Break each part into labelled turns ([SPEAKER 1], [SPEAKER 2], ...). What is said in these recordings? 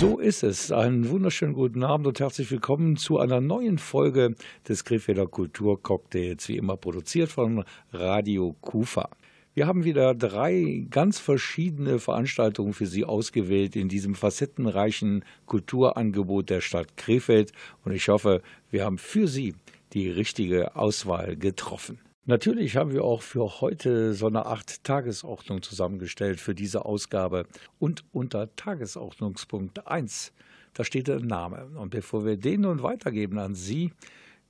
[SPEAKER 1] So ist es. Einen wunderschönen guten Abend und herzlich willkommen zu einer neuen Folge des Krefelder Kulturcocktails, wie immer produziert von Radio Kufa. Wir haben wieder drei ganz verschiedene Veranstaltungen für Sie ausgewählt in diesem facettenreichen Kulturangebot der Stadt Krefeld und ich hoffe, wir haben für Sie die richtige Auswahl getroffen. Natürlich haben wir auch für heute so eine Art Tagesordnung zusammengestellt für diese Ausgabe. Und unter Tagesordnungspunkt 1, da steht der Name. Und bevor wir den nun weitergeben an Sie,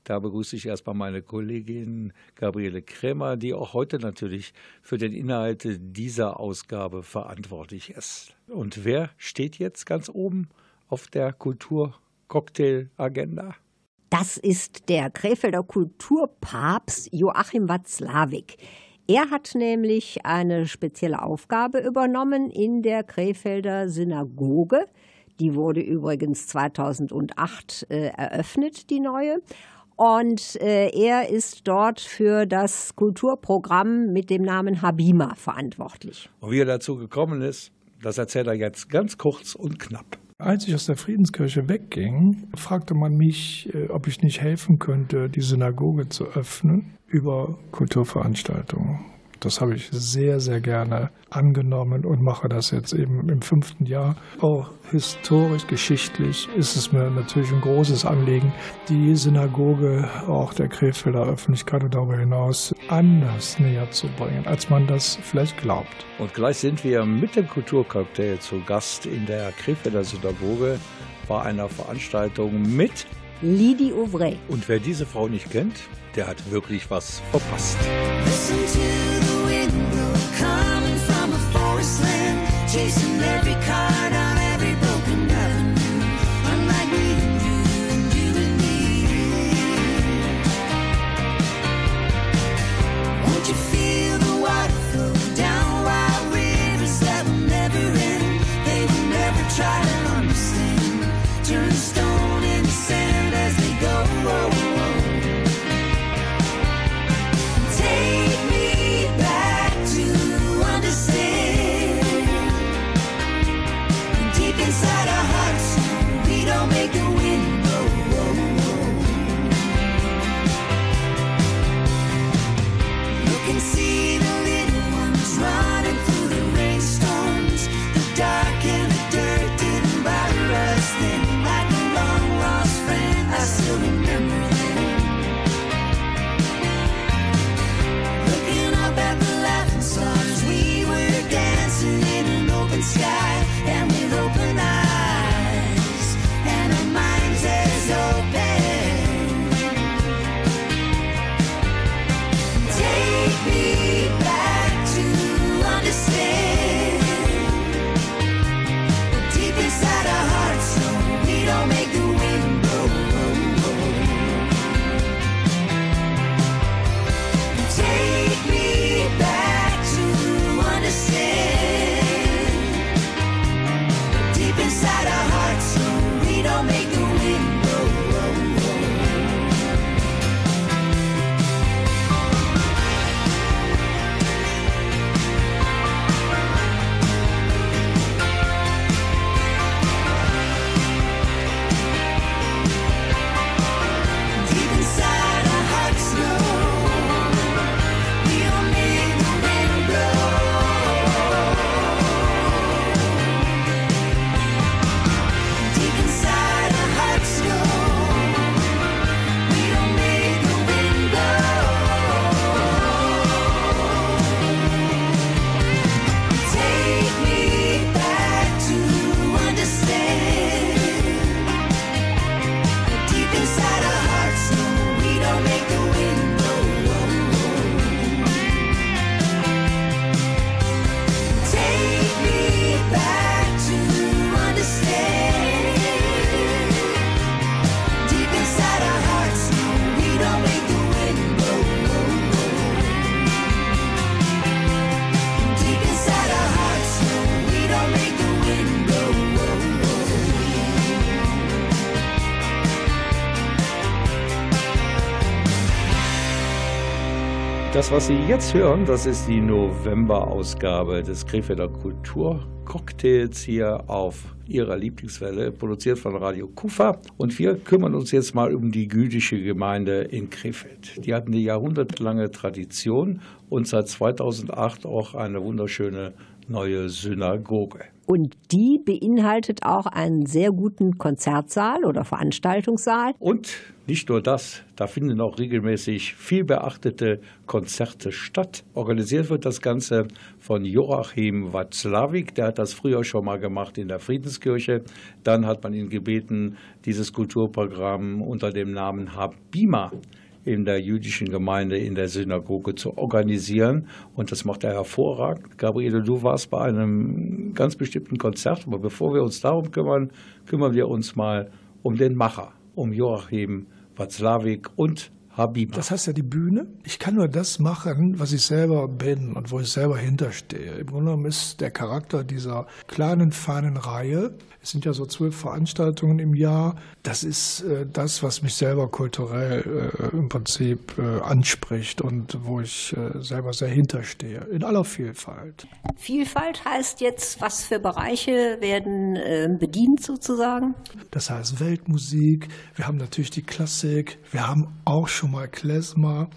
[SPEAKER 1] da begrüße ich erstmal meine Kollegin Gabriele Krämer, die auch heute natürlich für den Inhalt dieser Ausgabe verantwortlich ist. Und wer steht jetzt ganz oben auf der Kulturcocktail-Agenda?
[SPEAKER 2] Das ist der Krefelder Kulturpapst Joachim Watzlawick. Er hat nämlich eine spezielle Aufgabe übernommen in der Krefelder Synagoge. Die wurde übrigens 2008 äh, eröffnet, die neue. Und äh, er ist dort für das Kulturprogramm mit dem Namen Habima verantwortlich.
[SPEAKER 1] Und wie er dazu gekommen ist, das erzählt er jetzt ganz kurz und knapp.
[SPEAKER 3] Als ich aus der Friedenskirche wegging, fragte man mich, äh, ob ich nicht helfen könnte, die Synagoge zu öffnen über Kulturveranstaltungen. Das habe ich sehr, sehr gerne angenommen und mache das jetzt eben im fünften Jahr. Auch historisch, geschichtlich ist es mir natürlich ein großes Anliegen, die Synagoge auch der Krefelder Öffentlichkeit und darüber hinaus anders näher zu bringen, als man das vielleicht glaubt.
[SPEAKER 1] Und gleich sind wir mit dem Kulturcocktail zu Gast in der Krefelder Synagoge bei einer Veranstaltung mit
[SPEAKER 2] Lidi Ouvray.
[SPEAKER 1] Und wer diese Frau nicht kennt, der hat wirklich was verpasst.
[SPEAKER 4] skies.
[SPEAKER 1] Das, was Sie jetzt hören, das ist die November-Ausgabe des Krefelder Kulturcocktails hier auf Ihrer Lieblingswelle, produziert von Radio Kufa. Und wir kümmern uns jetzt mal um die jüdische Gemeinde in Krefeld. Die hat eine jahrhundertelange Tradition und seit 2008 auch eine wunderschöne neue Synagoge.
[SPEAKER 2] Und die beinhaltet auch einen sehr guten Konzertsaal oder Veranstaltungssaal.
[SPEAKER 1] Und nicht nur das, da finden auch regelmäßig viel beachtete Konzerte statt. Organisiert wird das Ganze von Joachim Watzlawick, der hat das früher schon mal gemacht in der Friedenskirche. Dann hat man ihn gebeten, dieses Kulturprogramm unter dem Namen Habima in der jüdischen Gemeinde in der Synagoge zu organisieren. Und das macht er hervorragend. Gabriele, du warst bei einem ganz bestimmten Konzert, aber bevor wir uns darum kümmern, kümmern wir uns mal um den Macher, um Joachim Watzlawick und Habib.
[SPEAKER 3] Das heißt ja die Bühne. Ich kann nur das machen, was ich selber bin und wo ich selber hinterstehe. Im Grunde genommen ist der Charakter dieser kleinen, feinen Reihe, es sind ja so zwölf Veranstaltungen im Jahr, das ist äh, das, was mich selber kulturell äh, im Prinzip äh, anspricht und wo ich äh, selber sehr hinterstehe, in aller Vielfalt.
[SPEAKER 2] Vielfalt heißt jetzt, was für Bereiche werden äh, bedient sozusagen?
[SPEAKER 3] Das heißt Weltmusik, wir haben natürlich die Klassik, wir haben auch schon mal Klezmer.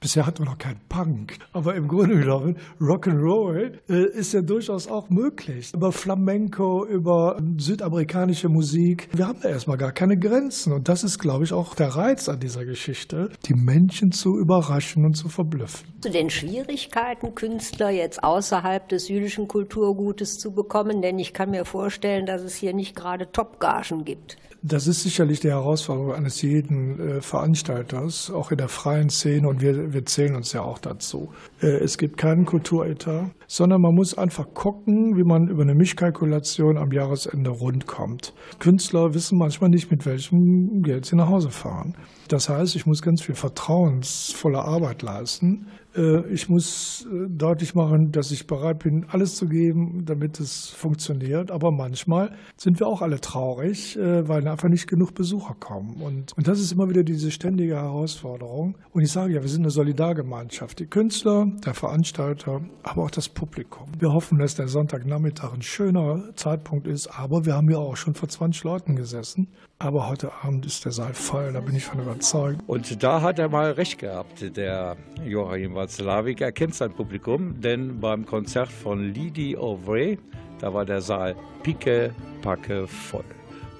[SPEAKER 3] Bisher hatten wir noch keinen Punk, aber im Grunde genommen Rock'n'Roll äh, ist ja durchaus auch möglich. Über Flamenco, über südamerikanische Musik. Wir haben da erstmal gar keine Grenzen und das ist, glaube ich, auch der Reiz an dieser Geschichte, die Menschen zu überraschen und zu verblüffen.
[SPEAKER 2] Zu den Schwierigkeiten, Künstler jetzt außerhalb des jüdischen Kulturgutes zu bekommen, denn ich kann mir vorstellen, dass es hier nicht gerade Topgagen gibt.
[SPEAKER 3] Das ist sicherlich die Herausforderung eines jeden äh, Veranstalters, auch in der freien Szene und wir, wir zählen uns ja auch dazu. Äh, es gibt keinen Kulturetat, sondern man muss einfach gucken, wie man über eine Mischkalkulation am Jahresende rund kommt. Künstler wissen manchmal nicht, mit welchem Geld sie nach Hause fahren. Das heißt, ich muss ganz viel vertrauensvolle Arbeit leisten. Äh, Ich muss äh, deutlich machen, dass ich bereit bin, alles zu geben, damit es funktioniert. Aber manchmal sind wir auch alle traurig, äh, weil einfach nicht genug Besucher kommen. Und, und das ist immer wieder diese ständige Herausforderung. Und ich sage ja, wir sind eine Solidargemeinschaft. Die Künstler, der Veranstalter, aber auch das Publikum. Wir hoffen, dass der Sonntagnachmittag ein schöner Zeitpunkt ist. Aber wir haben ja auch schon vor 20 Leuten gesessen. Aber heute Abend ist der Saal voll, da bin ich von überzeugt.
[SPEAKER 1] Und da hat er mal recht gehabt, der Joachim Watzlawick. Er kennt sein Publikum, denn beim Konzert von Lydie O'Vray, da war der Saal picke, packe voll.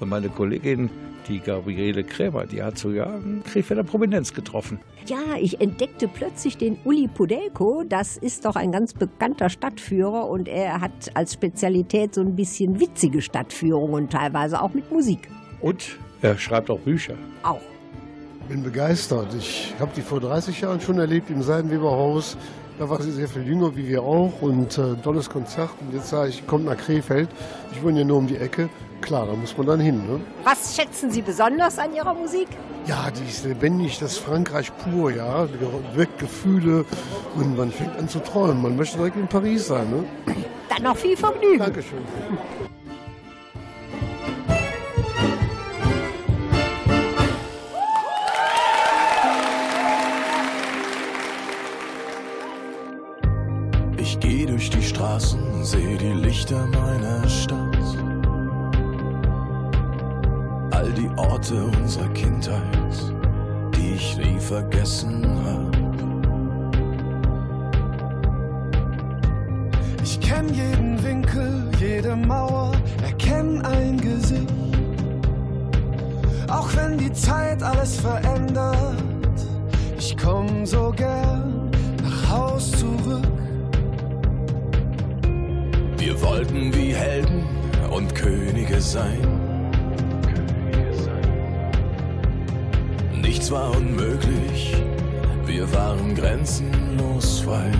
[SPEAKER 1] Und meine Kollegin, die Gabriele Krämer, die hat sogar einen Krefelder Prominenz getroffen.
[SPEAKER 2] Ja, ich entdeckte plötzlich den Uli Pudelko. Das ist doch ein ganz bekannter Stadtführer und er hat als Spezialität so ein bisschen witzige Stadtführungen, teilweise auch mit Musik.
[SPEAKER 1] Und er schreibt auch Bücher.
[SPEAKER 2] Auch.
[SPEAKER 5] bin begeistert. Ich habe die vor 30 Jahren schon erlebt im Seidenweberhaus. Da war sie sehr viel jünger wie wir auch und äh, tolles Konzert. Und jetzt sage ich, kommt nach Krefeld. Ich wohne ja nur um die Ecke. Klar, da muss man dann hin. Ne?
[SPEAKER 2] Was schätzen Sie besonders an Ihrer Musik?
[SPEAKER 5] Ja, die ist lebendig, das Frankreich pur, ja. Die Weckt Gefühle und man fängt an zu träumen. Man möchte direkt in Paris sein. Ne?
[SPEAKER 2] Dann noch viel Vergnügen.
[SPEAKER 5] Dankeschön.
[SPEAKER 6] Sehe die Lichter meiner Stadt. All die Orte unserer Kindheit, die ich nie vergessen hab. Ich kenn jeden Winkel, jede Mauer, erkenn ein Gesicht. Auch wenn die Zeit alles verändert, ich komm so gern nach Haus zurück. Wir wollten wie Helden und Könige sein. Nichts war unmöglich, wir waren grenzenlos frei.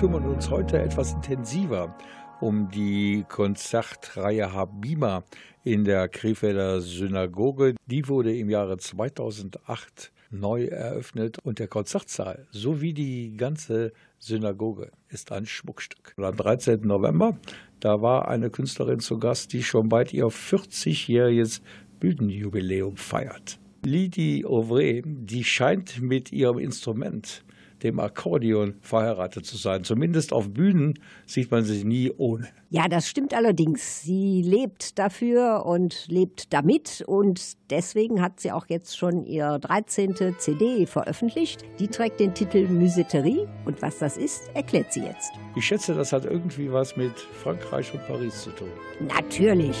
[SPEAKER 1] Kümmern uns heute etwas intensiver um die Konzertreihe Habima in der Krefelder Synagoge. Die wurde im Jahre 2008 neu eröffnet und der Konzertsaal sowie die ganze Synagoge ist ein Schmuckstück. Am 13. November, da war eine Künstlerin zu Gast, die schon bald ihr 40-jähriges Bühnenjubiläum feiert. Lydie Auvray, die scheint mit ihrem Instrument, dem Akkordeon, verheiratet zu sein. Zumindest auf Bühnen sieht man sie nie ohne.
[SPEAKER 2] Ja, das stimmt allerdings. Sie lebt dafür und lebt damit und deswegen hat sie auch jetzt schon ihr 13. CD veröffentlicht. Die trägt den Titel Musetterie und was das ist, erklärt sie jetzt.
[SPEAKER 1] Ich schätze, das hat irgendwie was mit Frankreich und Paris zu tun.
[SPEAKER 2] Natürlich.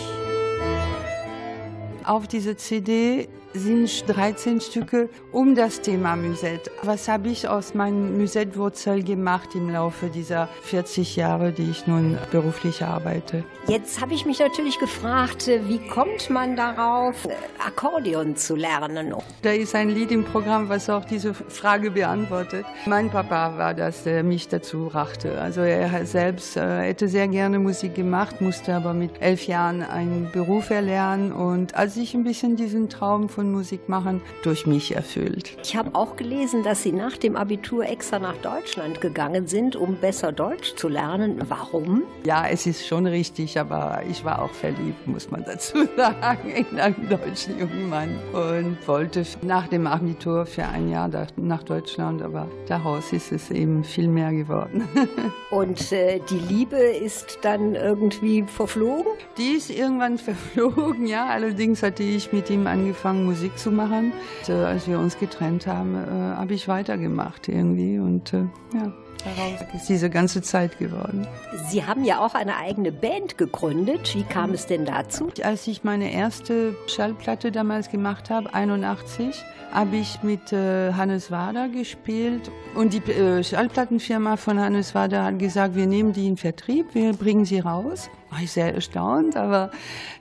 [SPEAKER 7] Auf dieser CD sind 13 Stücke um das Thema Musette. Was habe ich aus meinen Musette-Wurzeln gemacht im Laufe dieser 40 Jahre, die ich nun beruflich arbeite?
[SPEAKER 2] Jetzt habe ich mich natürlich gefragt, äh, wie kommt man darauf, äh, Akkordeon zu lernen?
[SPEAKER 7] Da ist ein Lied im Programm, was auch diese Frage beantwortet. Mein Papa war das, der mich dazu brachte. Also er selbst äh, hätte sehr gerne Musik gemacht, musste aber mit elf Jahren einen Beruf erlernen und als ich ein bisschen diesen Traum von Musik machen durch mich erfüllt.
[SPEAKER 2] Ich habe auch gelesen, dass Sie nach dem Abitur extra nach Deutschland gegangen sind, um besser Deutsch zu lernen. Warum?
[SPEAKER 7] Ja, es ist schon richtig, aber ich war auch verliebt, muss man dazu sagen, in einen deutschen jungen Mann und wollte nach dem Abitur für ein Jahr nach Deutschland, aber daraus ist es eben viel mehr geworden.
[SPEAKER 2] Und äh, die Liebe ist dann irgendwie verflogen?
[SPEAKER 7] Die ist irgendwann verflogen, ja. Allerdings hatte ich mit ihm angefangen, Musik zu machen. Und, äh, als wir uns getrennt haben, äh, habe ich weitergemacht irgendwie und äh, ja, daraus ist diese ganze Zeit geworden.
[SPEAKER 2] Sie haben ja auch eine eigene Band gegründet. Wie kam es denn dazu?
[SPEAKER 7] Als ich meine erste Schallplatte damals gemacht habe, 81, habe ich mit äh, Hannes Wader gespielt und die äh, Schallplattenfirma von Hannes Wader hat gesagt, wir nehmen die in Vertrieb, wir bringen sie raus. War ich sehr erstaunt, aber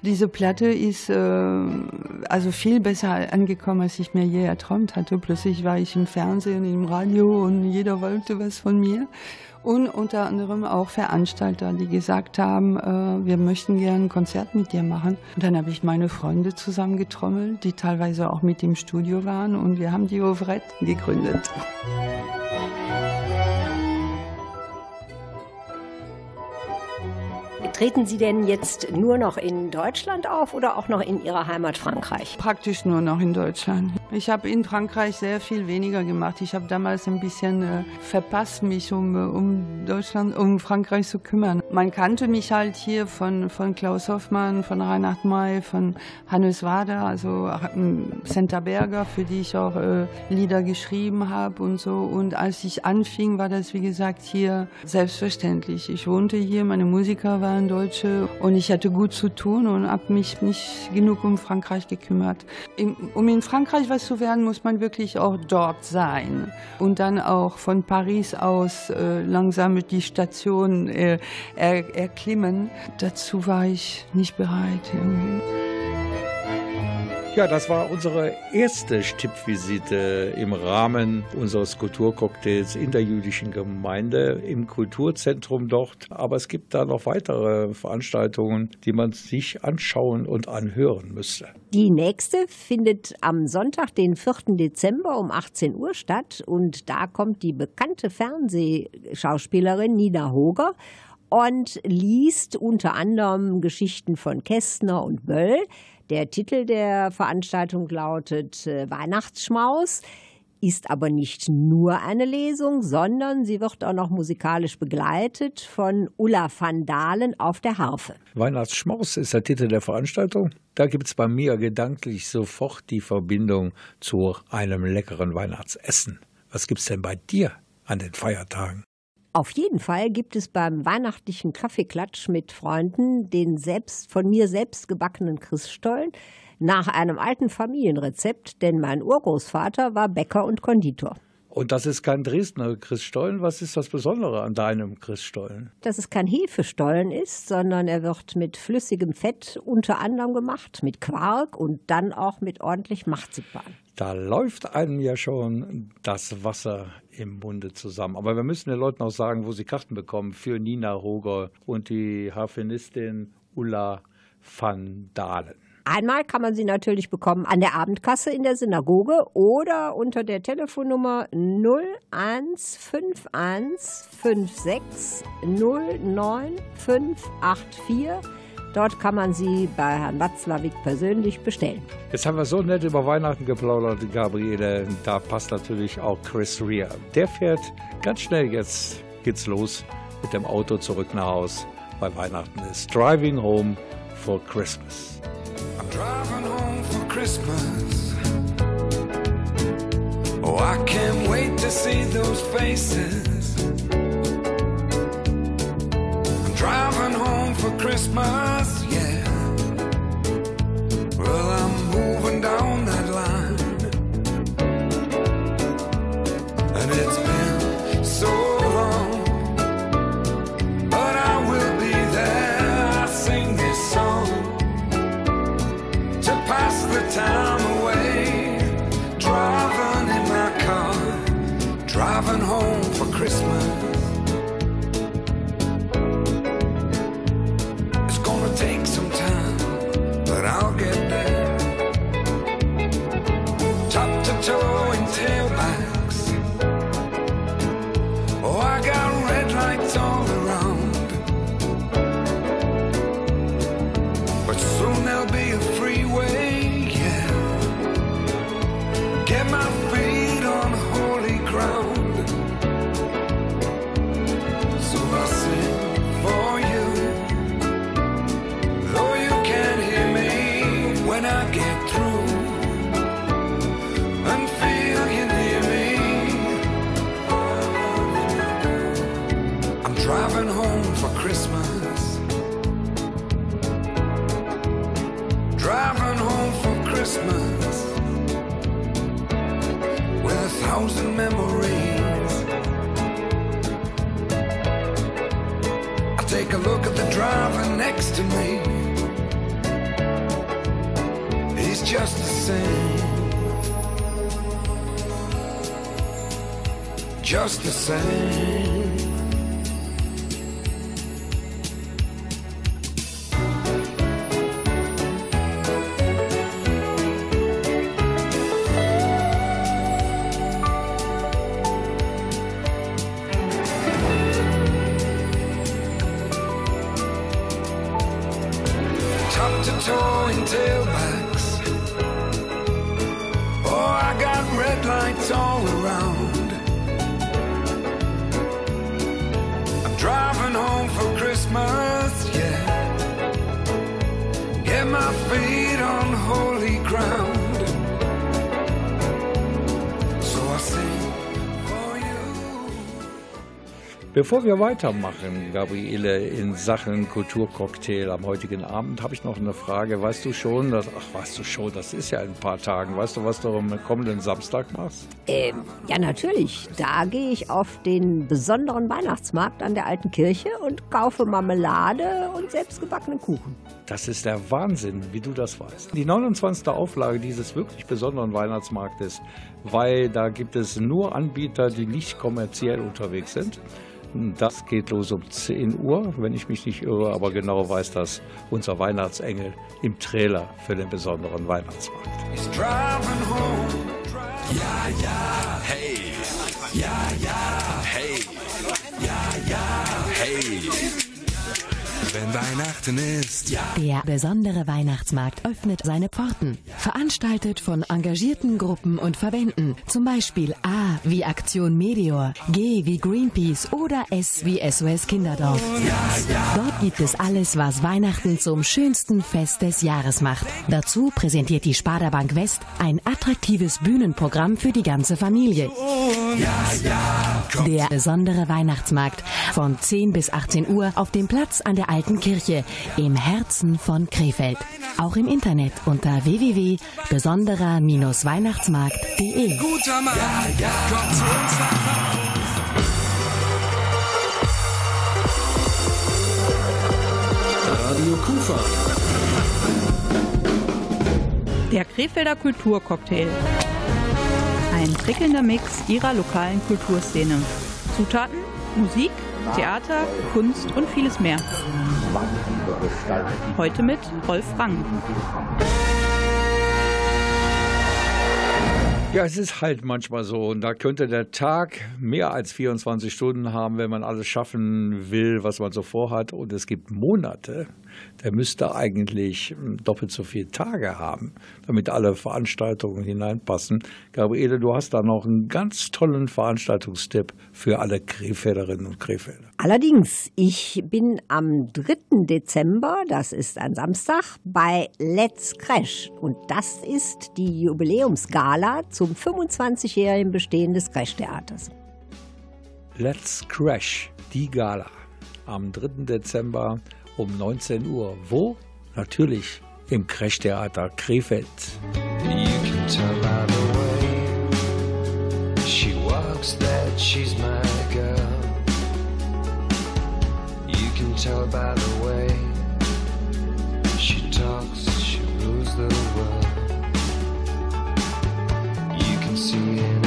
[SPEAKER 7] diese Platte ist äh, also viel besser angekommen, als ich mir je erträumt hatte. Plötzlich war ich im Fernsehen, im Radio und jeder wollte was von mir. Und unter anderem auch Veranstalter, die gesagt haben, äh, wir möchten gerne ein Konzert mit dir machen. Und dann habe ich meine Freunde zusammengetrommelt, die teilweise auch mit im Studio waren und wir haben die Ouvrette gegründet.
[SPEAKER 2] Treten Sie denn jetzt nur noch in Deutschland auf oder auch noch in Ihrer Heimat Frankreich?
[SPEAKER 7] Praktisch nur noch in Deutschland. Ich habe in Frankreich sehr viel weniger gemacht. Ich habe damals ein bisschen äh, verpasst, mich um, äh, um Deutschland, um Frankreich zu kümmern. Man kannte mich halt hier von, von Klaus Hoffmann, von Reinhard May, von Hannes Wader, also äh, Senta Berger, für die ich auch äh, Lieder geschrieben habe und so. Und als ich anfing, war das, wie gesagt, hier selbstverständlich. Ich wohnte hier, meine Musiker waren Deutsche und ich hatte gut zu tun und habe mich nicht genug um Frankreich gekümmert. Um in Frankreich was zu werden, muss man wirklich auch dort sein und dann auch von Paris aus äh, langsam die Station äh, er, erklimmen. Dazu war ich nicht bereit. Irgendwie.
[SPEAKER 1] Ja, das war unsere erste Stippvisite im Rahmen unseres Kulturcocktails in der jüdischen Gemeinde im Kulturzentrum dort. Aber es gibt da noch weitere Veranstaltungen, die man sich anschauen und anhören müsste.
[SPEAKER 2] Die nächste findet am Sonntag, den 4. Dezember um 18 Uhr statt. Und da kommt die bekannte Fernsehschauspielerin Nina Hoger und liest unter anderem Geschichten von Kästner und Böll. Der Titel der Veranstaltung lautet äh, Weihnachtsschmaus, ist aber nicht nur eine Lesung, sondern sie wird auch noch musikalisch begleitet von Ulla van Dalen auf der Harfe.
[SPEAKER 1] Weihnachtsschmaus ist der Titel der Veranstaltung. Da gibt es bei mir gedanklich sofort die Verbindung zu einem leckeren Weihnachtsessen. Was gibt's denn bei dir an den Feiertagen?
[SPEAKER 2] Auf jeden Fall gibt es beim weihnachtlichen Kaffeeklatsch mit Freunden den selbst von mir selbst gebackenen Christstollen nach einem alten Familienrezept, denn mein Urgroßvater war Bäcker und Konditor.
[SPEAKER 1] Und das ist kein Dresdner Christstollen. Was ist das Besondere an deinem Christstollen?
[SPEAKER 2] Dass es kein Hefestollen ist, sondern er wird mit flüssigem Fett unter anderem gemacht, mit Quark und dann auch mit ordentlich Marzipan.
[SPEAKER 1] Da läuft einem ja schon das Wasser im Munde zusammen. Aber wir müssen den Leuten auch sagen, wo sie Karten bekommen für Nina Roger und die Harfenistin Ulla van Dalen.
[SPEAKER 2] Einmal kann man sie natürlich bekommen an der Abendkasse in der Synagoge oder unter der Telefonnummer 01515609584. Dort kann man sie bei Herrn Watzlawick persönlich bestellen.
[SPEAKER 1] Jetzt haben wir so nett über Weihnachten geplaudert, Gabriele. Da passt natürlich auch Chris Rea. Der fährt ganz schnell jetzt geht's los mit dem Auto zurück nach Haus, weil Weihnachten ist. Driving home for Christmas.
[SPEAKER 6] I'm driving home for Christmas. Oh, I can't wait to see those faces. I'm driving home for Christmas, yeah. Well, I'm moving down that line. And it's been so time away. Driving in my car, driving home for Christmas. Just the same.
[SPEAKER 1] Bevor wir weitermachen, Gabriele, in Sachen Kulturcocktail am heutigen Abend, habe ich noch eine Frage. Weißt du schon, dass, ach, weißt du schon, das ist ja in ein paar Tagen. Weißt du, was du am kommenden Samstag machst?
[SPEAKER 2] Ähm, ja, natürlich. Da gehe ich auf den besonderen Weihnachtsmarkt an der alten Kirche und kaufe Marmelade und selbstgebackenen Kuchen.
[SPEAKER 1] Das ist der Wahnsinn, wie du das weißt. Die 29. Auflage dieses wirklich besonderen Weihnachtsmarktes, weil da gibt es nur Anbieter, die nicht kommerziell unterwegs sind. Das geht los um 10 Uhr, wenn ich mich nicht irre, aber genau weiß das unser Weihnachtsengel im Trailer für den besonderen Weihnachtsmarkt.
[SPEAKER 8] He's driving home.
[SPEAKER 6] Wenn Weihnachten ist,
[SPEAKER 9] Der besondere Weihnachtsmarkt öffnet seine Pforten. Veranstaltet von engagierten Gruppen und Verbänden. Zum Beispiel A wie Aktion Meteor, G wie Greenpeace oder S wie SOS Kinderdorf. Dort gibt es alles, was Weihnachten zum schönsten Fest des Jahres macht. Dazu präsentiert die Sparda Bank West ein attraktives Bühnenprogramm für die ganze Familie. Der besondere Weihnachtsmarkt von 10 bis 18 Uhr auf dem Platz an der Alten Kirche im Herzen von Krefeld. Auch im Internet unter www.besonderer-weihnachtsmarkt.de.
[SPEAKER 6] guter Mann, kommt zu uns nach.
[SPEAKER 10] Radio Kufa.
[SPEAKER 11] Der Krefelder Kulturcocktail. Ein prickelnder Mix ihrer lokalen Kulturszene. Zutaten, Musik, Theater, Kunst und vieles mehr. Heute mit Rolf Rang.
[SPEAKER 1] Ja, es ist halt manchmal so. Und da könnte der Tag mehr als 24 Stunden haben, wenn man alles schaffen will, was man so vorhat. Und es gibt Monate, der müsste eigentlich hm, doppelt so viele Tage haben, damit alle Veranstaltungen hineinpassen. Gabriele, du hast da noch einen ganz tollen Veranstaltungstipp für alle Krefelderinnen und Krefelder.
[SPEAKER 2] Allerdings, ich bin am 3. Dezember, das ist ein Samstag, bei Let's Crash. Und das ist die Jubiläumsgala zum 25-jährigen Bestehen des Crash-Theaters.
[SPEAKER 1] Let's Crash, die Gala. Am 3. Dezember um 19 Uhr. Wo? Natürlich im Crash-Theater Krefeld.
[SPEAKER 8] You can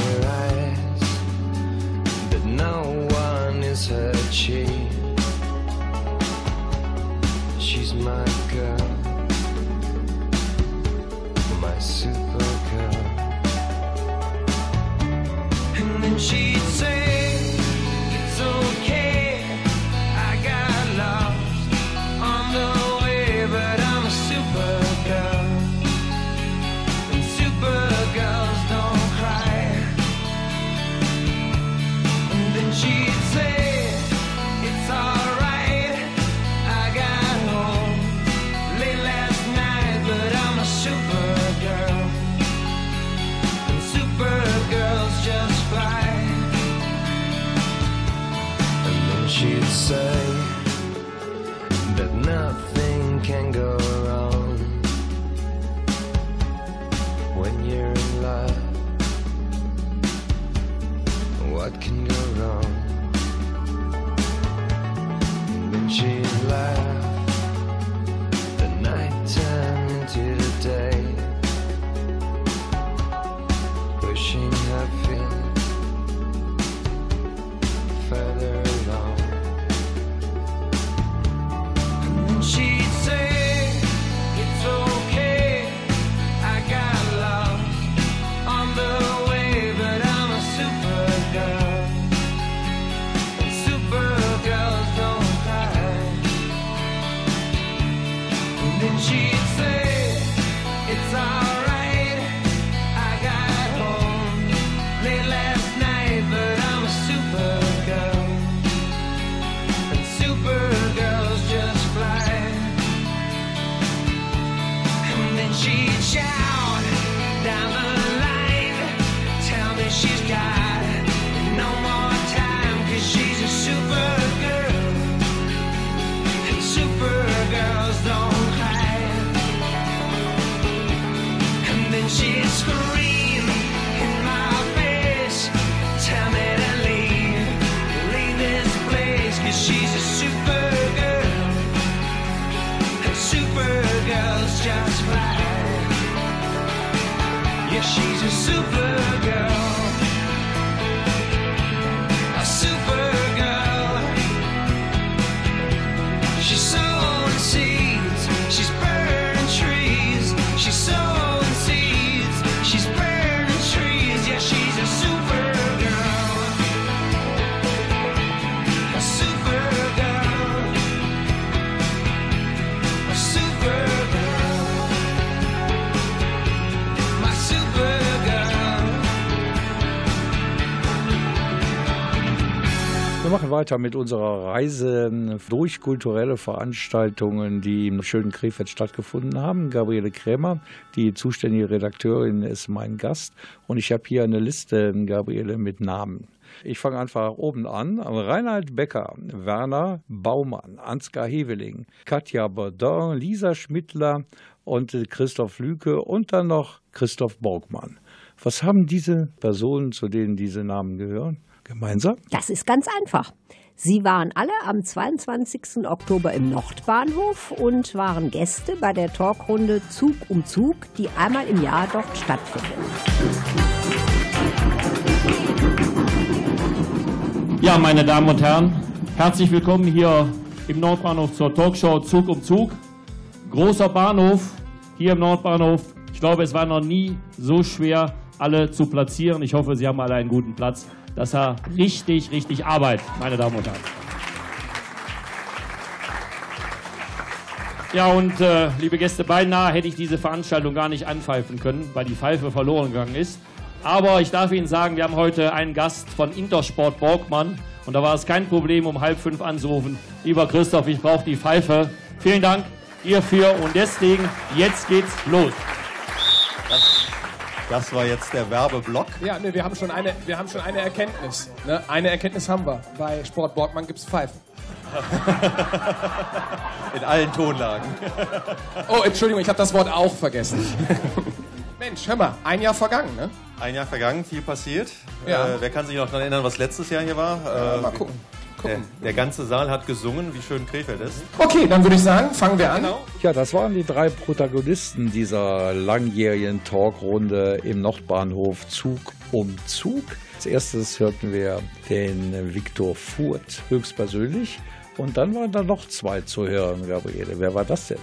[SPEAKER 1] weiter mit unserer Reise durch kulturelle Veranstaltungen, die im schönen Krefeld stattgefunden haben. Gabriele Krämer, die zuständige Redakteurin, ist mein Gast. Und ich habe hier eine Liste, Gabriele, mit Namen. Ich fange einfach oben an. Reinhard Becker, Werner Baumann, Ansgar Heveling, Katja Baudin, Lisa Schmittler und Christoph Lüke und dann noch Christoph Borgmann. Was haben diese Personen, zu denen diese Namen gehören, gemeinsam?
[SPEAKER 2] Das ist ganz einfach. Sie waren alle am 22. Oktober im Nordbahnhof und waren Gäste bei der Talkrunde Zug um Zug, die einmal im Jahr dort stattfindet.
[SPEAKER 12] Ja, meine Damen und Herren, herzlich willkommen hier im Nordbahnhof zur Talkshow Zug um Zug. Großer Bahnhof hier im Nordbahnhof. Ich glaube, es war noch nie so schwer, alle zu platzieren. Ich hoffe, Sie haben alle einen guten Platz. Das war richtig, richtig Arbeit, meine Damen und Herren. Ja, und äh, liebe Gäste, beinahe hätte ich diese Veranstaltung gar nicht anpfeifen können, weil die Pfeife verloren gegangen ist. Aber ich darf Ihnen sagen, wir haben heute einen Gast von Intersport Borgmann. Und da war es kein Problem, um halb fünf anzurufen. Lieber Christoph, ich brauche die Pfeife. Vielen Dank hierfür. Und deswegen, jetzt geht's los.
[SPEAKER 13] Das, war jetzt der Werbeblock.
[SPEAKER 14] Ja, nee, wir haben schon eine, wir haben schon eine Erkenntnis. Ne? Eine Erkenntnis haben wir. Bei Sport Borgmann gibt es Pfeifen.
[SPEAKER 13] In allen Tonlagen.
[SPEAKER 14] Oh, Entschuldigung, ich habe das Wort auch vergessen. Mensch, hör mal, ein Jahr vergangen, ne?
[SPEAKER 13] Ein Jahr vergangen, viel passiert.
[SPEAKER 14] Ja.
[SPEAKER 13] Äh, wer kann sich noch daran erinnern, was letztes Jahr hier war? Äh,
[SPEAKER 14] mal gucken.
[SPEAKER 13] Der, der ganze Saal hat gesungen, wie schön Krefeld ist.
[SPEAKER 14] Okay, dann würde ich sagen, fangen wir an.
[SPEAKER 1] Ja, das waren die drei Protagonisten dieser langjährigen Talkrunde im Nordbahnhof Zug um Zug. Als erstes hörten wir den Viktor Furt höchstpersönlich. Und dann waren da noch zwei zu hören, Gabriele. Wer war das denn?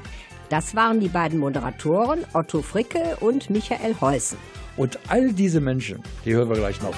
[SPEAKER 2] Das waren die beiden Moderatoren Otto Fricke und Michael Heusen.
[SPEAKER 1] Und all diese Menschen, die hören wir gleich noch.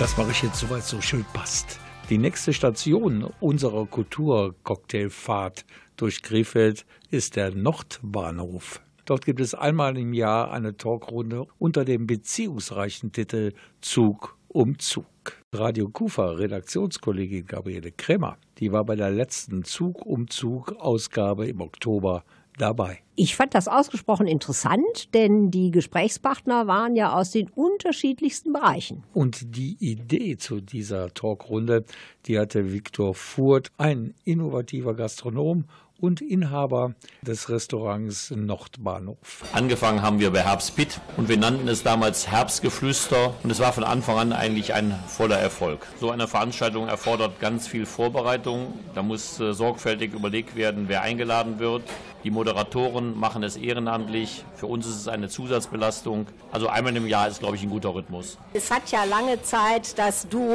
[SPEAKER 1] Das mache ich jetzt soweit so schön passt. Die nächste Station unserer Kulturcocktailfahrt durch Krefeld ist der Nordbahnhof. Dort gibt es einmal im Jahr eine Talkrunde unter dem beziehungsreichen Titel Zug um Zug. Radio Kufa Redaktionskollegin Gabriele Krämer, die war bei der letzten Zug um Zug Ausgabe im Oktober dabei.
[SPEAKER 2] Ich fand das ausgesprochen interessant, denn die Gesprächspartner waren ja aus den unterschiedlichsten Bereichen.
[SPEAKER 1] Und die Idee zu dieser Talkrunde, die hatte Viktor Furt, ein innovativer Gastronom und Inhaber des Restaurants Nordbahnhof.
[SPEAKER 15] Angefangen haben wir bei Herbstpit und wir nannten es damals Herbstgeflüster und es war von Anfang an eigentlich ein voller Erfolg. So eine Veranstaltung erfordert ganz viel Vorbereitung. Da muss äh, sorgfältig überlegt werden, wer eingeladen wird. Die Moderatoren machen es ehrenamtlich. Für uns ist es eine Zusatzbelastung. Also einmal im Jahr ist, glaube ich, ein guter Rhythmus.
[SPEAKER 2] Es hat ja lange Zeit das Duo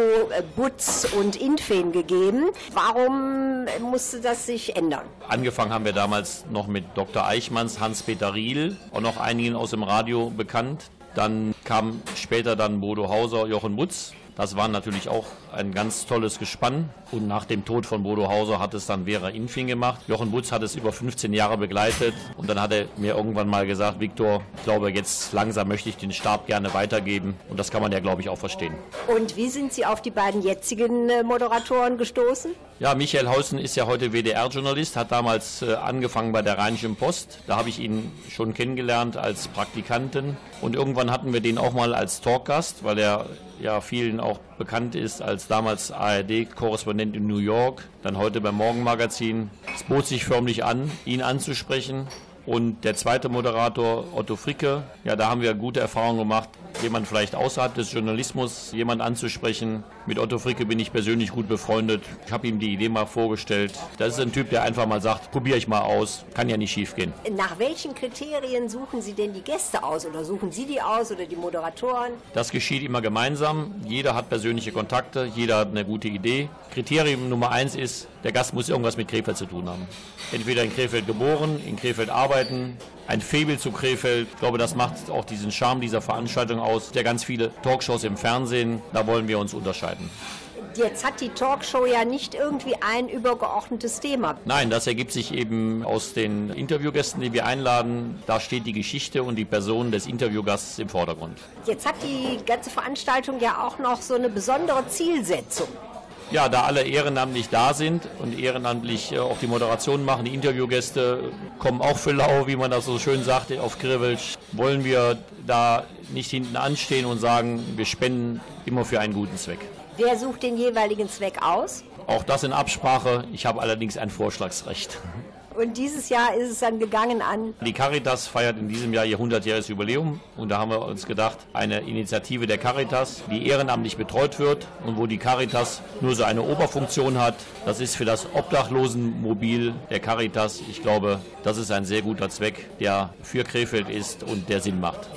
[SPEAKER 2] Butz und Infeen gegeben. Warum musste das sich ändern?
[SPEAKER 15] Angefangen haben wir damals noch mit Dr. Eichmanns, Hans-Peter Riel, auch noch einigen aus dem Radio bekannt. Dann kam später dann Bodo Hauser, Jochen Mutz. Das war natürlich auch ein ganz tolles Gespann. Und nach dem Tod von Bodo Hauser hat es dann Vera Infing gemacht. Jochen Mutz hat es über 15 Jahre begleitet. Und dann hat er mir irgendwann mal gesagt, Viktor, ich glaube, jetzt langsam möchte ich den Stab gerne weitergeben. Und das kann man ja, glaube ich, auch verstehen.
[SPEAKER 2] Und wie sind Sie auf die beiden jetzigen äh, Moderatoren gestoßen?
[SPEAKER 15] Ja, Michael Hausen ist ja heute WDR-Journalist, hat damals äh, angefangen bei der Rheinischen Post. Da habe ich ihn schon kennengelernt als Praktikanten. Und irgendwann hatten wir den auch mal als Talkgast, weil er ja vielen auch bekannt ist als damals ARD-Korrespondent in New York, dann heute beim Morgenmagazin. Es bot sich förmlich an, ihn anzusprechen. Und der zweite Moderator, Otto Fricke, ja, da haben wir gute Erfahrungen gemacht. Jemand vielleicht außerhalb des Journalismus, jemand anzusprechen. Mit Otto Fricke bin ich persönlich gut befreundet. Ich habe ihm die Idee mal vorgestellt. Das ist ein Typ, der einfach mal sagt, probiere ich mal aus, kann ja nicht schief gehen.
[SPEAKER 2] Nach welchen Kriterien suchen Sie denn die Gäste aus? Oder suchen Sie die aus oder die Moderatoren?
[SPEAKER 15] Das geschieht immer gemeinsam. Jeder hat persönliche Kontakte, jeder hat eine gute Idee. Kriterium Nummer eins ist, der Gast muss irgendwas mit Krefeld zu tun haben. Entweder in Krefeld geboren, in Krefeld arbeiten, ein Faible zu Krefeld. Ich glaube, das macht auch diesen Charme dieser Veranstaltung aus. Der ganz viele Talkshows im Fernsehen, da wollen wir uns unterscheiden.
[SPEAKER 2] Jetzt hat die Talkshow ja nicht irgendwie ein übergeordnetes Thema.
[SPEAKER 15] Nein, das ergibt sich eben aus den Interviewgästen, die wir einladen. Da steht die Geschichte und die Person des Interviewgasts im Vordergrund.
[SPEAKER 2] Jetzt hat die ganze Veranstaltung ja auch noch so eine besondere Zielsetzung.
[SPEAKER 15] Ja, da alle ehrenamtlich da sind und ehrenamtlich äh, auch die Moderation machen, die Interviewgäste kommen auch für lau, wie man das so schön sagt, auf Krivelsch, wollen wir da nicht hinten anstehen und sagen, wir spenden immer für einen guten Zweck.
[SPEAKER 2] Wer sucht den jeweiligen Zweck aus?
[SPEAKER 15] Auch das in Absprache. Ich habe allerdings ein Vorschlagsrecht.
[SPEAKER 2] Und dieses Jahr ist es dann gegangen an.
[SPEAKER 15] Die Caritas feiert in diesem Jahr ihr 100-jähriges Jubiläum und da haben wir uns gedacht, eine Initiative der Caritas, die ehrenamtlich betreut wird und wo die Caritas nur so eine Oberfunktion hat. Das ist für das Obdachlosenmobil der Caritas. Ich glaube, das ist ein sehr guter Zweck, der für Krefeld ist und der Sinn macht.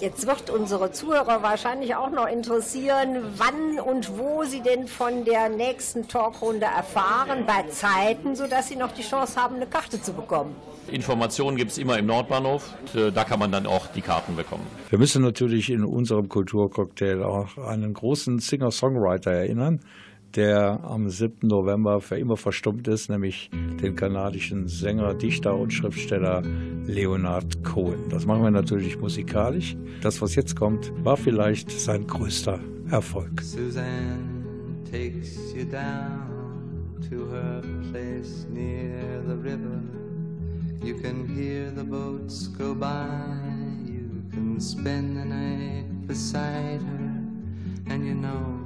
[SPEAKER 2] Jetzt wird unsere Zuhörer wahrscheinlich auch noch interessieren, wann und wo sie denn von der nächsten Talkrunde erfahren, bei Zeiten, sodass sie noch die Chance haben, eine Karte zu bekommen.
[SPEAKER 15] Informationen gibt es immer im Nordbahnhof. Da kann man dann auch die Karten bekommen.
[SPEAKER 1] Wir müssen natürlich in unserem Kulturcocktail auch einen großen Singer-Songwriter erinnern, der am 7. November für immer verstummt ist, nämlich den kanadischen Sänger, Dichter und Schriftsteller Leonard Cohen. Das machen wir natürlich musikalisch. Das, was jetzt kommt, war vielleicht sein größter Erfolg.
[SPEAKER 16] Suzanne takes you down to her place near the river. You can hear the boats go by. You can spend the night beside her. And you know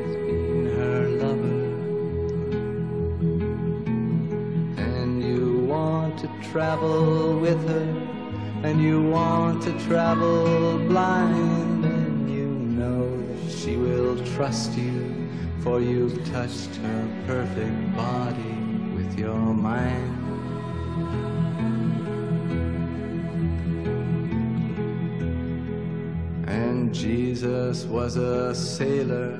[SPEAKER 16] her lover. And you want to travel with her, and you want to travel blind, and you know that she will trust you, for you've touched her perfect body with your mind. And Jesus was a sailor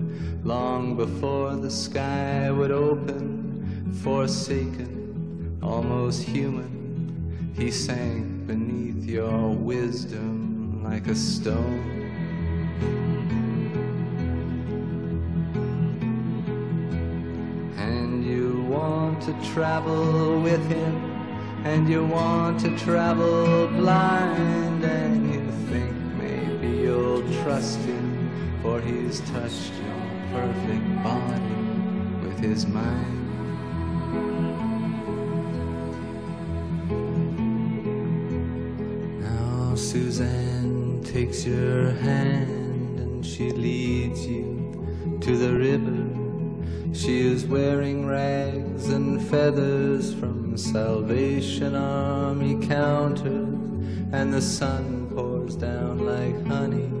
[SPEAKER 16] long before the sky would open, forsaken, almost human. He sank beneath your wisdom like a stone. And you want to travel with him, and you want to travel blind, and you think maybe you'll trust him, for he's touched perfect body with his mind. Now Suzanne takes your hand and she leads you to the river. She is wearing rags and feathers from Salvation Army counters, and the sun pours down like honey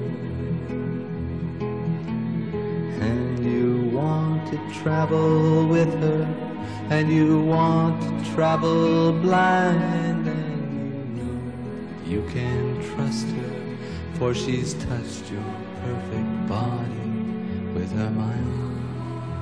[SPEAKER 16] Travel with her, and you want to travel blind, and you know you can trust her, for she's touched your perfect body with her mind.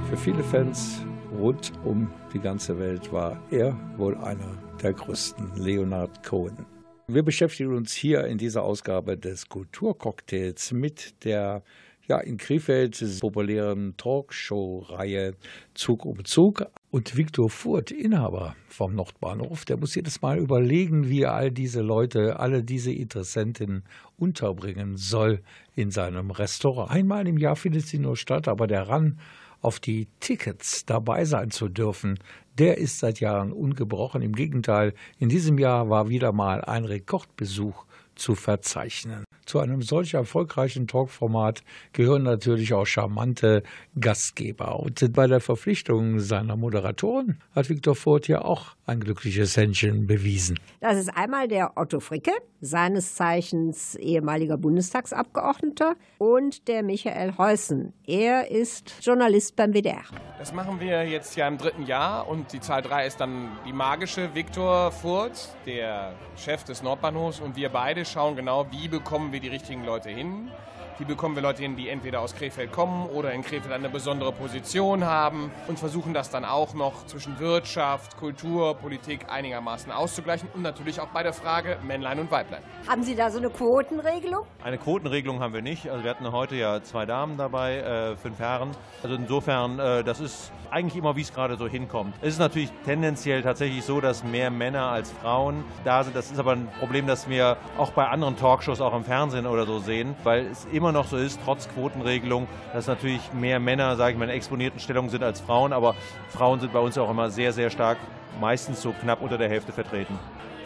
[SPEAKER 1] Für viele Fans rund um die ganze Welt war er wohl einer der größten, Leonard Cohen. Wir beschäftigen uns hier in dieser Ausgabe des Kulturcocktails mit der ja, in Krefeld populären Talkshow-Reihe Zug um Zug. Und Viktor Furt, Inhaber vom Nordbahnhof, der muss jedes Mal überlegen, wie er all diese Leute, alle diese Interessenten unterbringen soll in seinem Restaurant. Einmal im Jahr findet sie nur statt, aber der Ran auf die Tickets dabei sein zu dürfen, der ist seit Jahren ungebrochen. Im Gegenteil, in diesem Jahr war wieder mal ein Rekordbesuch zu verzeichnen. Zu einem solch erfolgreichen Talkformat gehören natürlich auch charmante Gastgeber. Und bei der Verpflichtung seiner Moderatoren hat Viktor Furt ja auch ein glückliches Händchen bewiesen.
[SPEAKER 2] Das ist einmal der Otto Fricke, seines Zeichens ehemaliger Bundestagsabgeordneter, und der Michael Heusen. Er ist Journalist beim WDR.
[SPEAKER 14] Das machen wir jetzt ja im dritten Jahr und die Zahl 3 ist dann die magische Viktor Furz, der Chef des Nordbahnhofs und wir beide schauen genau, wie bekommen wir die richtigen Leute hin. Wie bekommen wir Leute hin, die entweder aus Krefeld kommen oder in Krefeld eine besondere Position haben und versuchen das dann auch noch zwischen Wirtschaft, Kultur, Politik einigermaßen auszugleichen und natürlich auch bei der Frage Männlein und Weiblein.
[SPEAKER 2] Haben Sie da so eine Quotenregelung?
[SPEAKER 13] Eine Quotenregelung haben wir nicht. Also wir hatten heute ja zwei Damen dabei, äh, fünf Herren. Also insofern, äh, das ist eigentlich immer, wie es gerade so hinkommt. Es ist natürlich tendenziell tatsächlich so, dass mehr Männer als Frauen da sind. Das ist aber ein Problem, das wir auch bei anderen Talkshows, auch im Fernsehen oder so sehen, weil es immer noch so ist, trotz Quotenregelung, dass natürlich mehr Männer, sage ich mal, in exponierten Stellungen sind als Frauen. Aber Frauen sind bei uns auch immer sehr, sehr stark, meistens so knapp unter der Hälfte vertreten.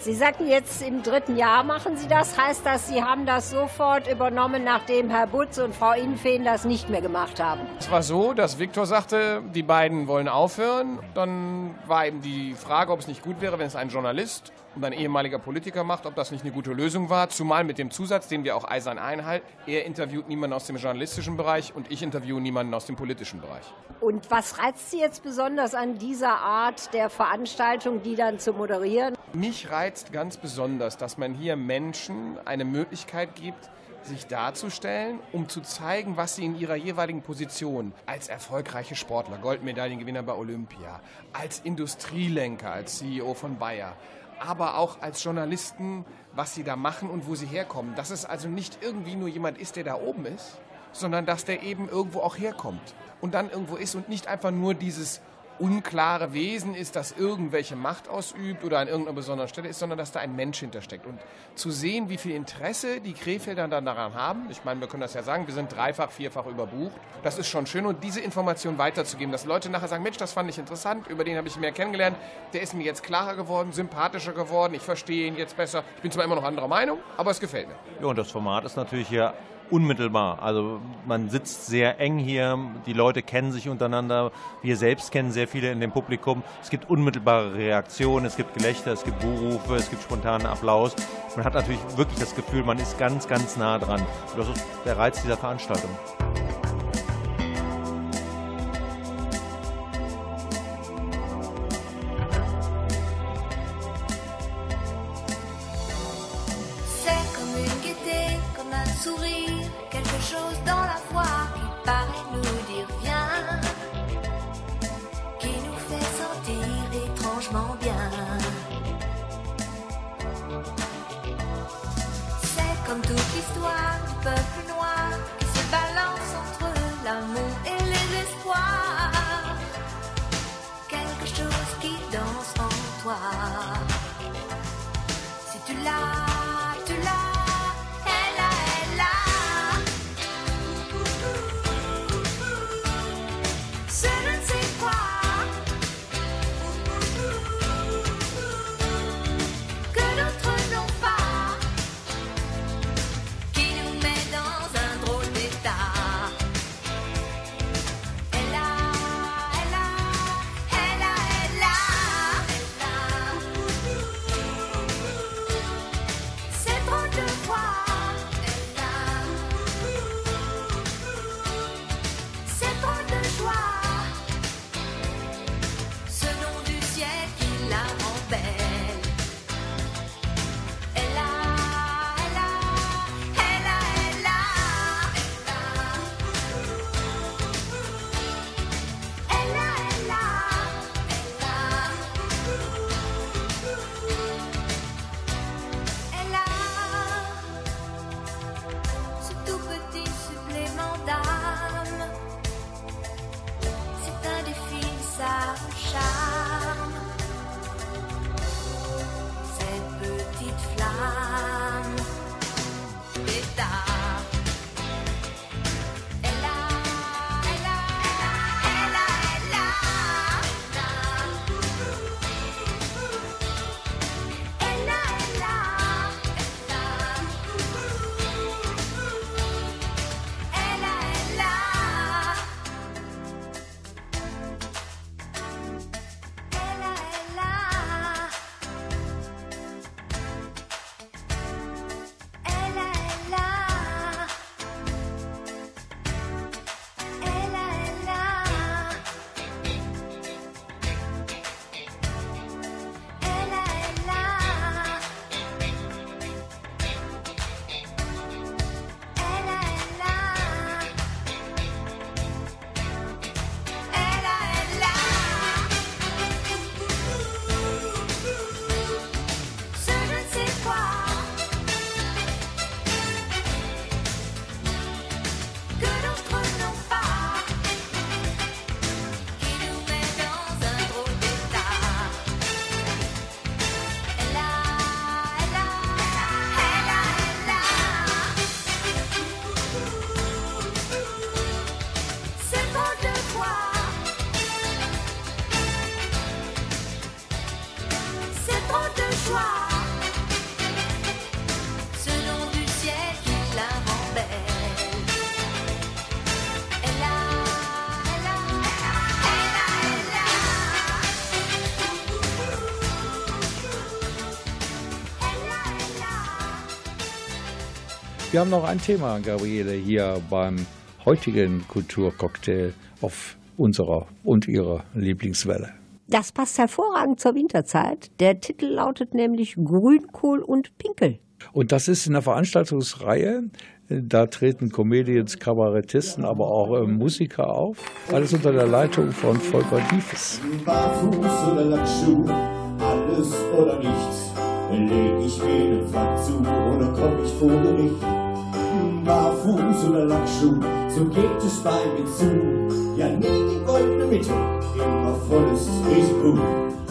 [SPEAKER 2] Sie sagten jetzt im dritten Jahr machen Sie das. Heißt das, Sie haben das sofort übernommen, nachdem Herr Butz und Frau Innfeen das nicht mehr gemacht haben?
[SPEAKER 14] Es war so, dass Viktor sagte, die beiden wollen aufhören. Dann war eben die Frage, ob es nicht gut wäre, wenn es ein Journalist und ein ehemaliger Politiker macht, ob das nicht eine gute Lösung war. Zumal mit dem Zusatz, den wir auch eisern einhalten. Er interviewt niemanden aus dem journalistischen Bereich und ich interviewe niemanden aus dem politischen Bereich.
[SPEAKER 2] Und was reizt Sie jetzt besonders an dieser Art der Veranstaltung, die dann zu moderieren?
[SPEAKER 14] Mich reizt ganz besonders, dass man hier Menschen eine Möglichkeit gibt, sich darzustellen, um zu zeigen, was sie in ihrer jeweiligen Position als erfolgreiche Sportler, Goldmedaillengewinner bei Olympia, als Industrielenker, als CEO von Bayer, aber auch als Journalisten, was sie da machen und wo sie herkommen. Dass es also nicht irgendwie nur jemand ist, der da oben ist, sondern dass der eben irgendwo auch herkommt und dann irgendwo ist und nicht einfach nur dieses unklare Wesen ist, das irgendwelche Macht ausübt oder an irgendeiner besonderen Stelle ist, sondern dass da ein Mensch hintersteckt. Und zu sehen, wie viel Interesse die Krefelder dann daran haben, ich meine, wir können das ja sagen, wir sind dreifach, vierfach überbucht, das ist schon schön. Und diese Information weiterzugeben, dass Leute nachher sagen, Mensch, das fand ich interessant, über den habe ich mehr kennengelernt, der ist mir jetzt klarer geworden, sympathischer geworden, ich verstehe ihn jetzt besser. Ich bin zwar immer noch anderer Meinung, aber es gefällt mir.
[SPEAKER 13] Ja, und das Format ist natürlich hier unmittelbar. Also man sitzt sehr eng hier, die Leute kennen sich untereinander, wir selbst kennen sehr viele in dem Publikum. Es gibt unmittelbare Reaktionen, es gibt Gelächter, es gibt Buhrufe, es gibt spontanen Applaus. Man hat natürlich wirklich das Gefühl, man ist ganz, ganz nah dran. Und das ist der Reiz dieser Veranstaltung.
[SPEAKER 1] Wir haben noch ein Thema, Gabriele, hier beim heutigen Kulturcocktail auf unserer und ihrer Lieblingswelle.
[SPEAKER 2] Das passt hervorragend zur Winterzeit. Der Titel lautet nämlich Grünkohl und Pinkel.
[SPEAKER 1] Und das ist in der Veranstaltungsreihe. Da treten Comedians, Kabarettisten, aber auch äh, Musiker auf. Alles unter der Leitung von Volker Diefes.
[SPEAKER 17] Barfuß oder Lackschuh, alles oder nichts. Leg ich mir ne Pfand zu oder komm ich vor Gericht? Barfuß oder Lackschuh, so geht es bei mir zu. Ja, nie die goldene Mitte, immer volles Risiko.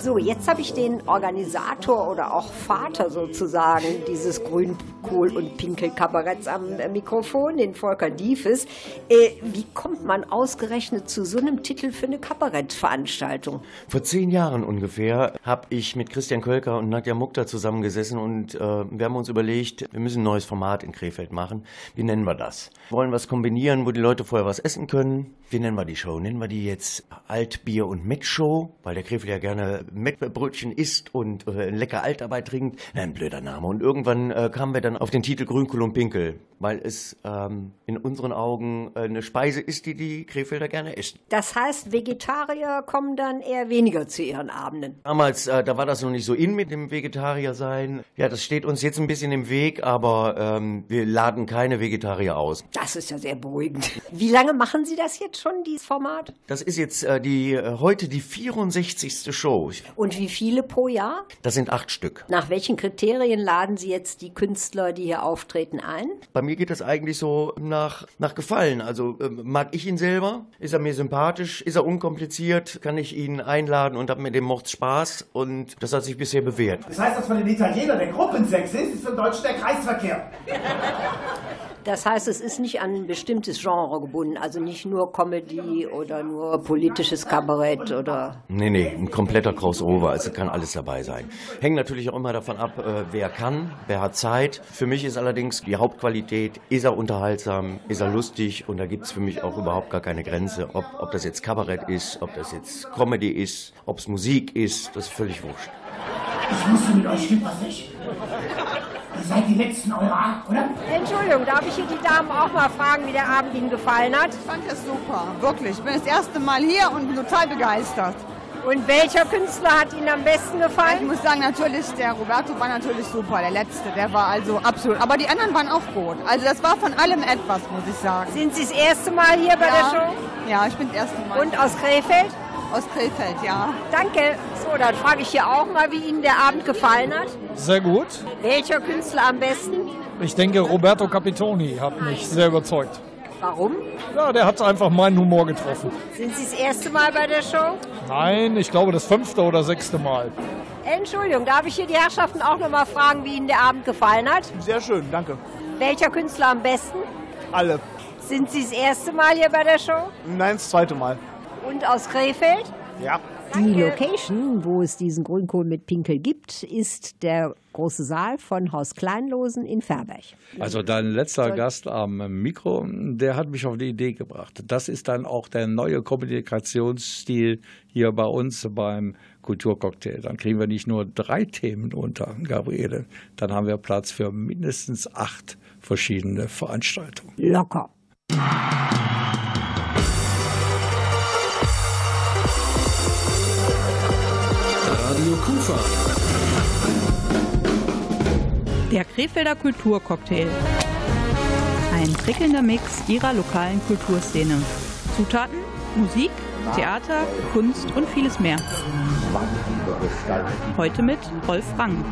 [SPEAKER 2] So, jetzt habe ich den Organisator oder auch Vater sozusagen dieses Grünkohl- und Pinkel-Kabaretts am äh, Mikrofon, den Volker Diefes. Äh, wie kommt man ausgerechnet zu so einem Titel für eine Kabarettveranstaltung?
[SPEAKER 18] Vor zehn Jahren ungefähr habe ich mit Christian Kölker und Nadja Mukta zusammengesessen und äh, wir haben uns überlegt, wir müssen ein neues Format in Krefeld machen. Wie nennen wir das? Wir wollen was kombinieren, wo die Leute vorher was essen können. Wie nennen wir die Show? Nennen wir die jetzt Altbier und Met-Show, weil der Krefeld ja gerne Mettbrötchen isst und äh, lecker Altarbeit trinkt. Ein blöder Name. Und irgendwann äh, kamen wir dann auf den Titel Grünkohl und Pinkel, weil es ähm, in unseren Augen äh, eine Speise ist, die die Krefelder gerne essen.
[SPEAKER 2] Das heißt, Vegetarier kommen dann eher weniger zu ihren Abenden.
[SPEAKER 18] Damals, äh, da war das noch nicht so in mit dem Vegetarier sein. Ja, das steht uns jetzt ein bisschen im Weg, aber ähm, wir laden keine Vegetarier aus.
[SPEAKER 2] Das ist ja sehr beruhigend. Wie lange machen Sie das jetzt schon, dieses Format?
[SPEAKER 18] Das ist jetzt äh, die äh, heute die 64. Show.
[SPEAKER 2] Und wie viele pro Jahr?
[SPEAKER 18] Das sind acht Stück.
[SPEAKER 2] Nach welchen Kriterien laden Sie jetzt die Künstler, die hier auftreten, ein?
[SPEAKER 18] Bei mir geht das eigentlich so nach, nach Gefallen. Also ähm, mag ich ihn selber? Ist er mir sympathisch? Ist er unkompliziert? Kann ich ihn einladen und hab mit dem Mords Spaß? Und das hat sich bisher bewährt.
[SPEAKER 17] Das heißt, dass von den Italienern der Gruppensex ist, ist für Deutschen der Kreisverkehr.
[SPEAKER 2] Das heißt, es ist nicht an ein bestimmtes Genre gebunden, also nicht nur Comedy oder nur politisches Kabarett oder.
[SPEAKER 18] Nee, nee, ein kompletter Crossover, also kann alles dabei sein. Hängt natürlich auch immer davon ab, äh, wer kann, wer hat Zeit. Für mich ist allerdings die Hauptqualität, ist er unterhaltsam, ist er lustig und da gibt's für mich auch überhaupt gar keine Grenze. Ob, ob das jetzt Kabarett ist, ob das jetzt Comedy ist, ob es Musik ist, das ist völlig wurscht.
[SPEAKER 17] Ich wusste, mit euch stimmt was nicht. Ihr seid die Letzten eurer Art, oder?
[SPEAKER 2] Entschuldigung, darf ich hier die Damen auch mal fragen, wie der Abend Ihnen gefallen hat?
[SPEAKER 19] Ich fand das super, wirklich. Ich bin das erste Mal hier und bin total begeistert.
[SPEAKER 2] Und welcher Künstler hat Ihnen am besten gefallen?
[SPEAKER 19] Ich muss sagen, natürlich, der Roberto war natürlich super, der letzte, der war also absolut. Aber die anderen waren auch gut. Also das war von allem etwas, muss ich sagen.
[SPEAKER 2] Sind Sie das erste Mal hier bei
[SPEAKER 19] ja.
[SPEAKER 2] der Show?
[SPEAKER 19] Ja, ich bin das erste Mal.
[SPEAKER 2] Und aus Krefeld?
[SPEAKER 19] Aus Krefeld, ja.
[SPEAKER 2] Danke. So, dann frage ich hier auch mal, wie Ihnen der Abend gefallen hat.
[SPEAKER 20] Sehr gut.
[SPEAKER 2] Welcher Künstler am besten?
[SPEAKER 20] Ich denke, Roberto Capitoni hat mich sehr überzeugt.
[SPEAKER 2] Warum?
[SPEAKER 20] Ja, der hat einfach meinen Humor getroffen.
[SPEAKER 2] Sind Sie das erste Mal bei der Show?
[SPEAKER 20] Nein, ich glaube das fünfte oder sechste Mal.
[SPEAKER 2] Entschuldigung, darf ich hier die Herrschaften auch noch mal fragen, wie Ihnen der Abend gefallen hat?
[SPEAKER 20] Sehr schön, danke.
[SPEAKER 2] Welcher Künstler am besten?
[SPEAKER 20] Alle.
[SPEAKER 2] Sind Sie das erste Mal hier bei der Show?
[SPEAKER 20] Nein, das zweite Mal.
[SPEAKER 2] Und aus Krefeld?
[SPEAKER 20] Ja.
[SPEAKER 2] Die Location, wo es diesen Grünkohl mit Pinkel gibt, ist der große Saal von Haus Kleinlosen in Verberg.
[SPEAKER 1] Also dein letzter Gast am Mikro, der hat mich auf die Idee gebracht. Das ist dann auch der neue Kommunikationsstil hier bei uns beim Kulturcocktail. Dann kriegen wir nicht nur drei Themen unter, Gabriele. Dann haben wir Platz für mindestens acht verschiedene Veranstaltungen.
[SPEAKER 2] Locker.
[SPEAKER 21] Kufa.
[SPEAKER 11] Der Krefelder Kulturcocktail. Ein prickelnder Mix ihrer lokalen Kulturszene. Zutaten, Musik, Theater, Kunst und vieles mehr. Heute mit Rolf Rang.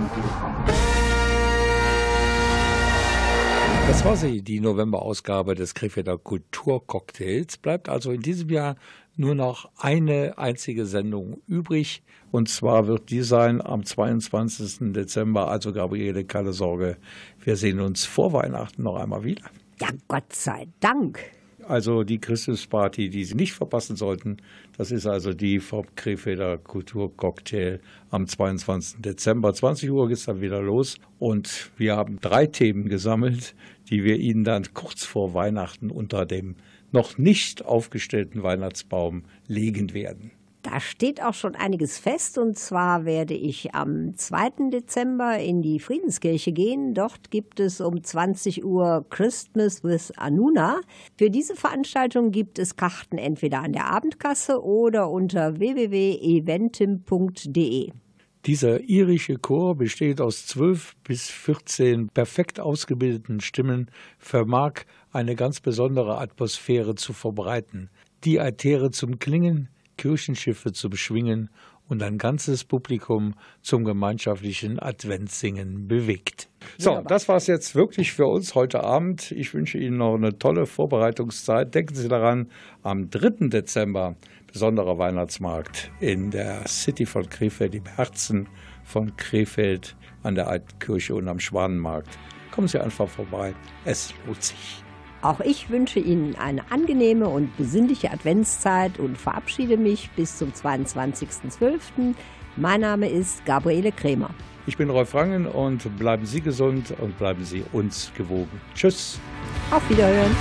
[SPEAKER 1] Das war sie, die November-Ausgabe des Krefelder Kulturcocktails. Bleibt also in diesem Jahr nur noch eine einzige Sendung übrig. Und zwar wird die sein am 22. Dezember. Also Gabriele, keine Sorge, wir sehen uns vor Weihnachten noch einmal wieder.
[SPEAKER 2] Ja, Gott sei Dank.
[SPEAKER 1] Also die Christmas-Party, die Sie nicht verpassen sollten, das ist also die vom Krefelder Kulturcocktail am 22. Dezember. 20 Uhr geht es dann wieder los und wir haben drei Themen gesammelt, die wir Ihnen dann kurz vor Weihnachten unter dem noch nicht aufgestellten Weihnachtsbaum legen werden.
[SPEAKER 2] Da steht auch schon einiges fest und zwar werde ich am 2. Dezember in die Friedenskirche gehen. Dort gibt es um 20 Uhr Christmas with Anuna. Für diese Veranstaltung gibt es Karten entweder an der Abendkasse oder unter www.eventim.de.
[SPEAKER 1] Dieser irische Chor besteht aus 12 bis 14 perfekt ausgebildeten Stimmen, vermag eine ganz besondere Atmosphäre zu verbreiten, die Äthere zum Klingen, Kirchenschiffe zum Schwingen und ein ganzes Publikum zum gemeinschaftlichen Adventssingen bewegt. So, das war es jetzt wirklich für uns heute Abend. Ich wünsche Ihnen noch eine tolle Vorbereitungszeit. Denken Sie daran, am 3. Dezember besonderer Weihnachtsmarkt in der City von Krefeld, im Herzen von Krefeld an der Alten Kirche und am Schwanenmarkt. Kommen Sie einfach vorbei. Es lohnt sich.
[SPEAKER 2] Auch ich wünsche Ihnen eine angenehme und besinnliche Adventszeit und verabschiede mich bis zum 22.12. Mein Name ist Gabriele Kremer.
[SPEAKER 1] Ich bin Rolf Rangen und bleiben Sie gesund und bleiben Sie uns gewogen. Tschüss.
[SPEAKER 2] Auf Wiederhören.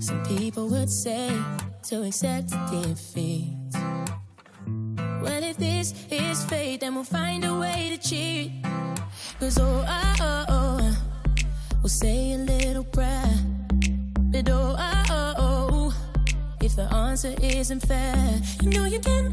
[SPEAKER 22] Some people would say to accept defeat. Well, if this is fate, then we'll find a way to cheat. Cause oh, oh, oh, oh we'll say a little prayer. But oh, oh, oh, oh, if the answer isn't fair, you know you can